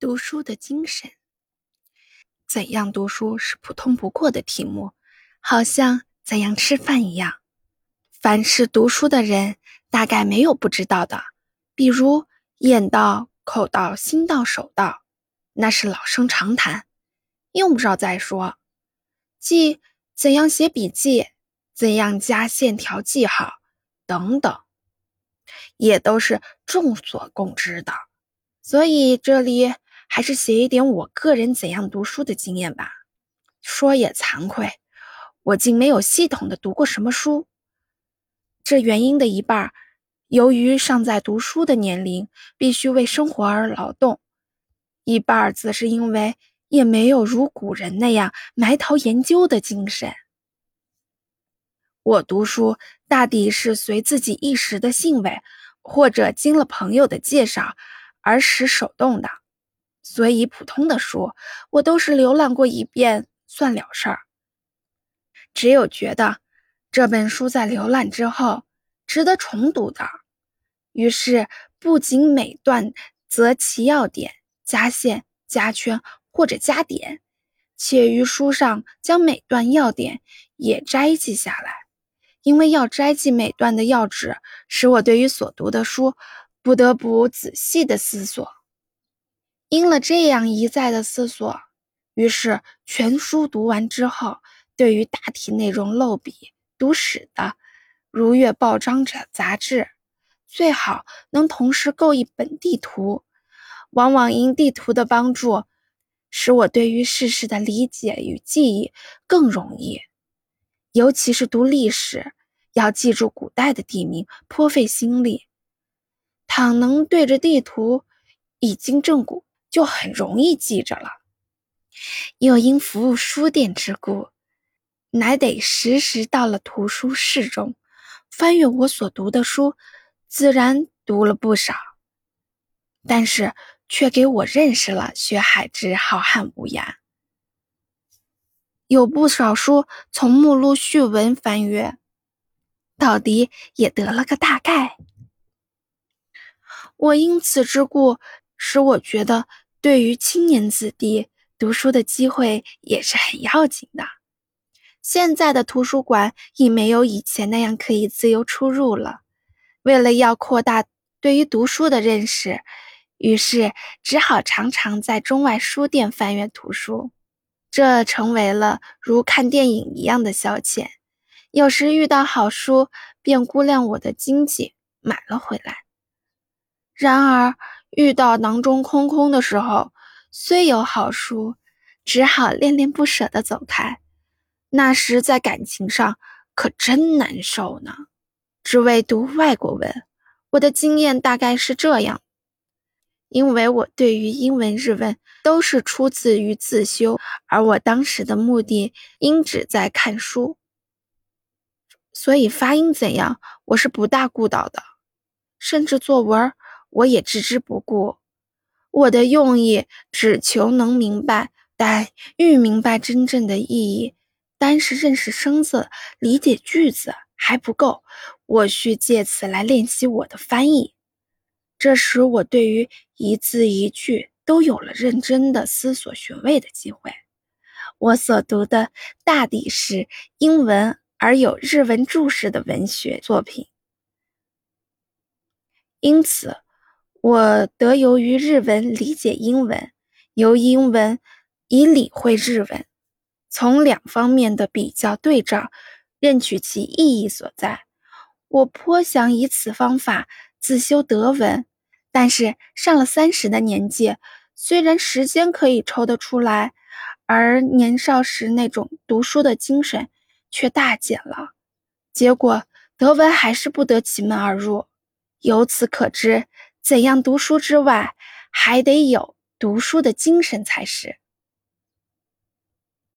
读书的精神。怎样读书是普通不过的题目，好像怎样吃饭一样。凡是读书的人，大概没有不知道的。比如眼到、口到、心到、手到，那是老生常谈，用不着再说。即怎样写笔记，怎样加线条记号，等等，也都是众所共知的。所以这里还是写一点我个人怎样读书的经验吧。说也惭愧，我竟没有系统的读过什么书。这原因的一半，由于尚在读书的年龄，必须为生活而劳动；一半则是因为也没有如古人那样埋头研究的精神。我读书大抵是随自己一时的兴味，或者经了朋友的介绍。而使手动的，所以普通的书我都是浏览过一遍算了事儿。只有觉得这本书在浏览之后值得重读的，于是不仅每段择其要点加线、加圈或者加点，且于书上将每段要点也摘记下来，因为要摘记每段的要旨，使我对于所读的书。不得不仔细的思索，因了这样一再的思索，于是全书读完之后，对于大体内容漏笔读史的，如阅报章者杂志，最好能同时构一本地图。往往因地图的帮助，使我对于世事的理解与记忆更容易。尤其是读历史，要记住古代的地名，颇费心力。倘能对着地图一经正古，就很容易记着了。又因服务书店之故，乃得时时到了图书室中，翻阅我所读的书，自然读了不少。但是却给我认识了学海之浩瀚无涯。有不少书从目录序文翻阅，到底也得了个大概。我因此之故，使我觉得对于青年子弟读书的机会也是很要紧的。现在的图书馆已没有以前那样可以自由出入了。为了要扩大对于读书的认识，于是只好常常在中外书店翻阅图书，这成为了如看电影一样的消遣。有时遇到好书，便估量我的经济，买了回来。然而，遇到囊中空空的时候，虽有好书，只好恋恋不舍地走开。那时在感情上可真难受呢。只为读外国文，我的经验大概是这样：因为我对于英文、日文都是出自于自修，而我当时的目的应只在看书，所以发音怎样，我是不大顾到的，甚至作文。我也置之不顾，我的用意只求能明白，但欲明白真正的意义，单是认识生字、理解句子还不够，我需借此来练习我的翻译。这时，我对于一字一句都有了认真的思索寻味的机会。我所读的大抵是英文而有日文注释的文学作品，因此。我得由于日文理解英文，由英文以理会日文，从两方面的比较对照，认取其意义所在。我颇想以此方法自修德文，但是上了三十的年纪，虽然时间可以抽得出来，而年少时那种读书的精神却大减了。结果德文还是不得其门而入。由此可知。怎样读书之外，还得有读书的精神才是。